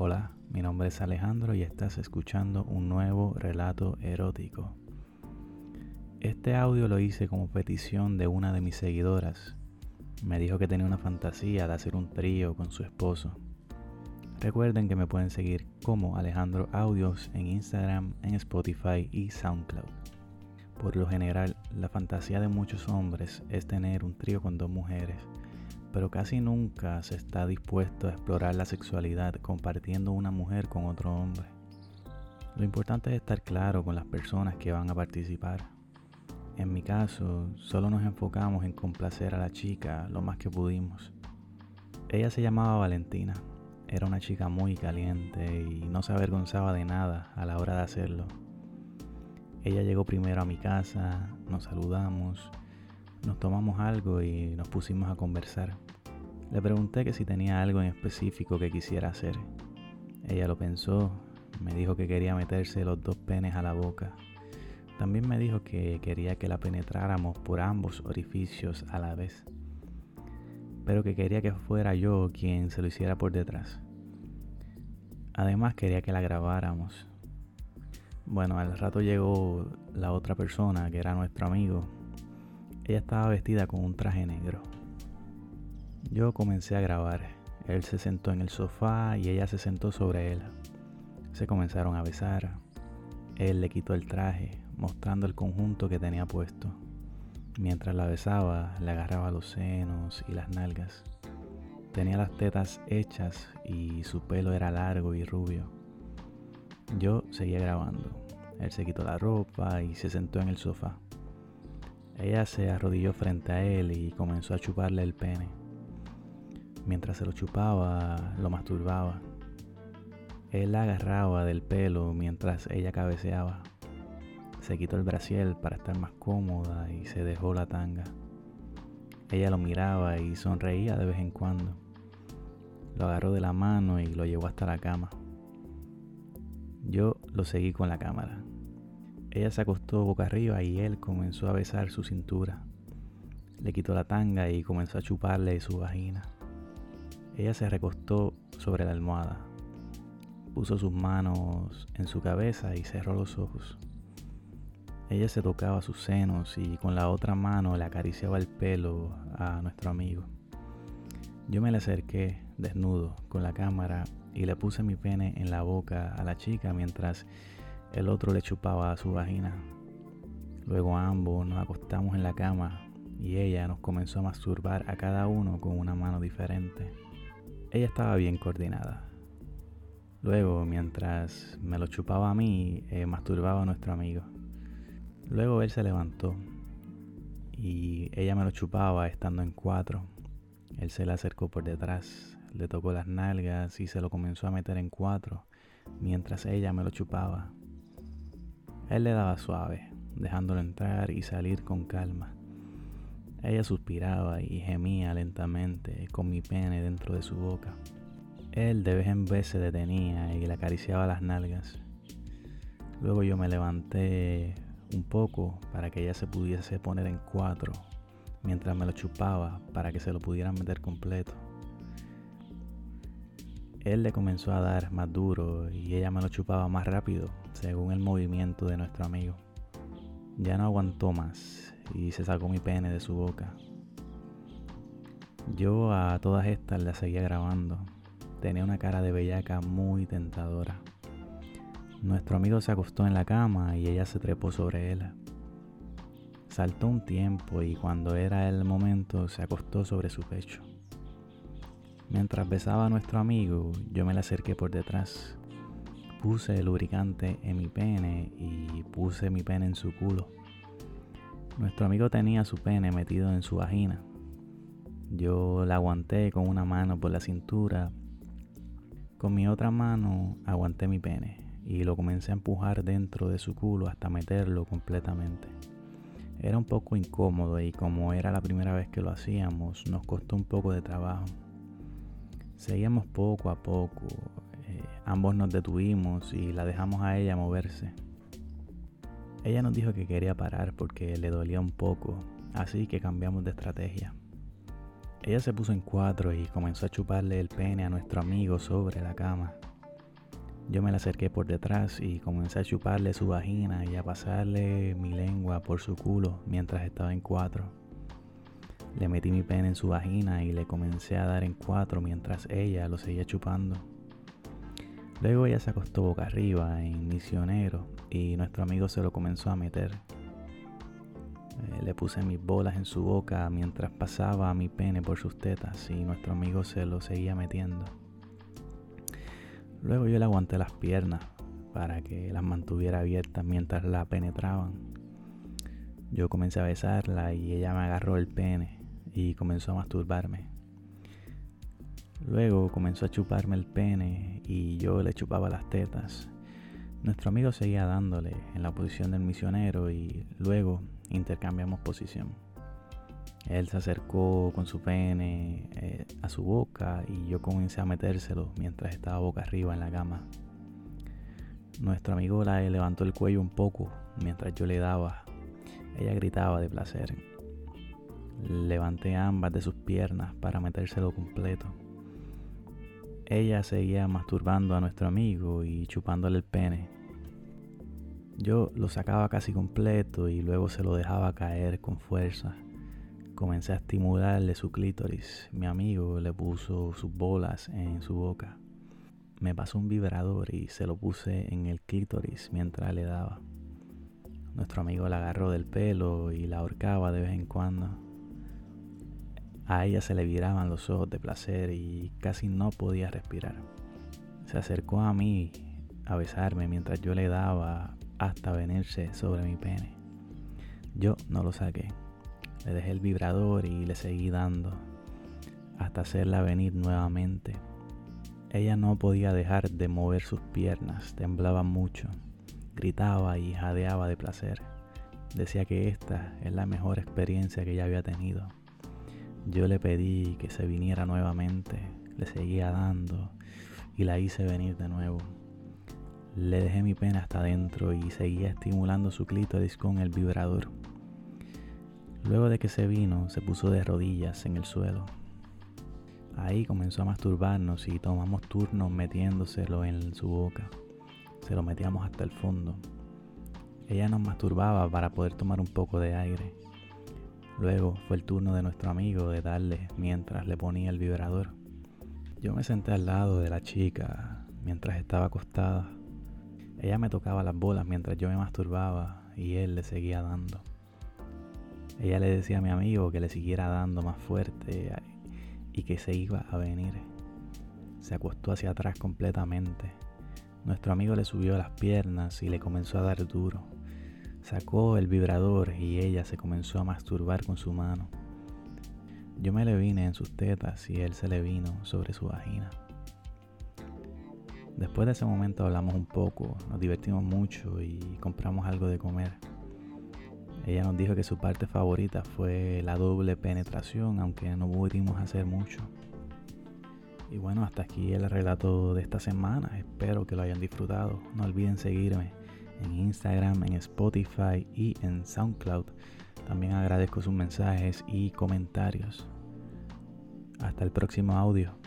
Hola, mi nombre es Alejandro y estás escuchando un nuevo relato erótico. Este audio lo hice como petición de una de mis seguidoras. Me dijo que tenía una fantasía de hacer un trío con su esposo. Recuerden que me pueden seguir como Alejandro Audios en Instagram, en Spotify y SoundCloud. Por lo general, la fantasía de muchos hombres es tener un trío con dos mujeres pero casi nunca se está dispuesto a explorar la sexualidad compartiendo una mujer con otro hombre. Lo importante es estar claro con las personas que van a participar. En mi caso, solo nos enfocamos en complacer a la chica lo más que pudimos. Ella se llamaba Valentina, era una chica muy caliente y no se avergonzaba de nada a la hora de hacerlo. Ella llegó primero a mi casa, nos saludamos, nos tomamos algo y nos pusimos a conversar. Le pregunté que si tenía algo en específico que quisiera hacer. Ella lo pensó, me dijo que quería meterse los dos penes a la boca. También me dijo que quería que la penetráramos por ambos orificios a la vez, pero que quería que fuera yo quien se lo hiciera por detrás. Además quería que la grabáramos. Bueno, al rato llegó la otra persona, que era nuestro amigo, ella estaba vestida con un traje negro. Yo comencé a grabar. Él se sentó en el sofá y ella se sentó sobre él. Se comenzaron a besar. Él le quitó el traje, mostrando el conjunto que tenía puesto. Mientras la besaba, le agarraba los senos y las nalgas. Tenía las tetas hechas y su pelo era largo y rubio. Yo seguía grabando. Él se quitó la ropa y se sentó en el sofá. Ella se arrodilló frente a él y comenzó a chuparle el pene. Mientras se lo chupaba, lo masturbaba. Él la agarraba del pelo mientras ella cabeceaba. Se quitó el brasiel para estar más cómoda y se dejó la tanga. Ella lo miraba y sonreía de vez en cuando. Lo agarró de la mano y lo llevó hasta la cama. Yo lo seguí con la cámara. Ella se acostó boca arriba y él comenzó a besar su cintura. Le quitó la tanga y comenzó a chuparle su vagina. Ella se recostó sobre la almohada. Puso sus manos en su cabeza y cerró los ojos. Ella se tocaba sus senos y con la otra mano le acariciaba el pelo a nuestro amigo. Yo me le acerqué desnudo con la cámara y le puse mi pene en la boca a la chica mientras el otro le chupaba su vagina. Luego ambos nos acostamos en la cama y ella nos comenzó a masturbar a cada uno con una mano diferente. Ella estaba bien coordinada. Luego, mientras me lo chupaba a mí, eh, masturbaba a nuestro amigo. Luego él se levantó y ella me lo chupaba estando en cuatro. Él se le acercó por detrás, le tocó las nalgas y se lo comenzó a meter en cuatro mientras ella me lo chupaba. Él le daba suave, dejándolo entrar y salir con calma. Ella suspiraba y gemía lentamente con mi pene dentro de su boca. Él de vez en vez se detenía y le acariciaba las nalgas. Luego yo me levanté un poco para que ella se pudiese poner en cuatro mientras me lo chupaba para que se lo pudieran meter completo. Él le comenzó a dar más duro y ella me lo chupaba más rápido, según el movimiento de nuestro amigo. Ya no aguantó más y se sacó mi pene de su boca. Yo a todas estas la seguía grabando. Tenía una cara de bellaca muy tentadora. Nuestro amigo se acostó en la cama y ella se trepó sobre él. Saltó un tiempo y cuando era el momento se acostó sobre su pecho. Mientras besaba a nuestro amigo, yo me le acerqué por detrás. Puse el lubricante en mi pene y puse mi pene en su culo. Nuestro amigo tenía su pene metido en su vagina. Yo la aguanté con una mano por la cintura. Con mi otra mano aguanté mi pene y lo comencé a empujar dentro de su culo hasta meterlo completamente. Era un poco incómodo y como era la primera vez que lo hacíamos, nos costó un poco de trabajo. Seguíamos poco a poco, ambos nos detuvimos y la dejamos a ella moverse. Ella nos dijo que quería parar porque le dolía un poco, así que cambiamos de estrategia. Ella se puso en cuatro y comenzó a chuparle el pene a nuestro amigo sobre la cama. Yo me la acerqué por detrás y comencé a chuparle su vagina y a pasarle mi lengua por su culo mientras estaba en cuatro. Le metí mi pene en su vagina y le comencé a dar en cuatro mientras ella lo seguía chupando. Luego ella se acostó boca arriba en misionero y nuestro amigo se lo comenzó a meter. Eh, le puse mis bolas en su boca mientras pasaba mi pene por sus tetas y nuestro amigo se lo seguía metiendo. Luego yo le aguanté las piernas para que las mantuviera abiertas mientras la penetraban. Yo comencé a besarla y ella me agarró el pene y comenzó a masturbarme. Luego comenzó a chuparme el pene y yo le chupaba las tetas. Nuestro amigo seguía dándole en la posición del misionero y luego intercambiamos posición. Él se acercó con su pene eh, a su boca y yo comencé a metérselo mientras estaba boca arriba en la cama. Nuestro amigo la levantó el cuello un poco mientras yo le daba. Ella gritaba de placer. Levanté ambas de sus piernas para metérselo completo. Ella seguía masturbando a nuestro amigo y chupándole el pene. Yo lo sacaba casi completo y luego se lo dejaba caer con fuerza. Comencé a estimularle su clítoris. Mi amigo le puso sus bolas en su boca. Me pasó un vibrador y se lo puse en el clítoris mientras le daba. Nuestro amigo la agarró del pelo y la ahorcaba de vez en cuando. A ella se le viraban los ojos de placer y casi no podía respirar. Se acercó a mí a besarme mientras yo le daba hasta venirse sobre mi pene. Yo no lo saqué. Le dejé el vibrador y le seguí dando hasta hacerla venir nuevamente. Ella no podía dejar de mover sus piernas, temblaba mucho, gritaba y jadeaba de placer. Decía que esta es la mejor experiencia que ella había tenido. Yo le pedí que se viniera nuevamente, le seguía dando y la hice venir de nuevo. Le dejé mi pena hasta adentro y seguía estimulando su clítoris con el vibrador. Luego de que se vino, se puso de rodillas en el suelo. Ahí comenzó a masturbarnos y tomamos turnos metiéndoselo en su boca. Se lo metíamos hasta el fondo. Ella nos masturbaba para poder tomar un poco de aire. Luego fue el turno de nuestro amigo de darle mientras le ponía el vibrador. Yo me senté al lado de la chica mientras estaba acostada. Ella me tocaba las bolas mientras yo me masturbaba y él le seguía dando. Ella le decía a mi amigo que le siguiera dando más fuerte y que se iba a venir. Se acostó hacia atrás completamente. Nuestro amigo le subió las piernas y le comenzó a dar duro. Sacó el vibrador y ella se comenzó a masturbar con su mano. Yo me le vine en sus tetas y él se le vino sobre su vagina. Después de ese momento hablamos un poco, nos divertimos mucho y compramos algo de comer. Ella nos dijo que su parte favorita fue la doble penetración, aunque no pudimos hacer mucho. Y bueno, hasta aquí el relato de esta semana. Espero que lo hayan disfrutado. No olviden seguirme en Instagram, en Spotify y en SoundCloud. También agradezco sus mensajes y comentarios. Hasta el próximo audio.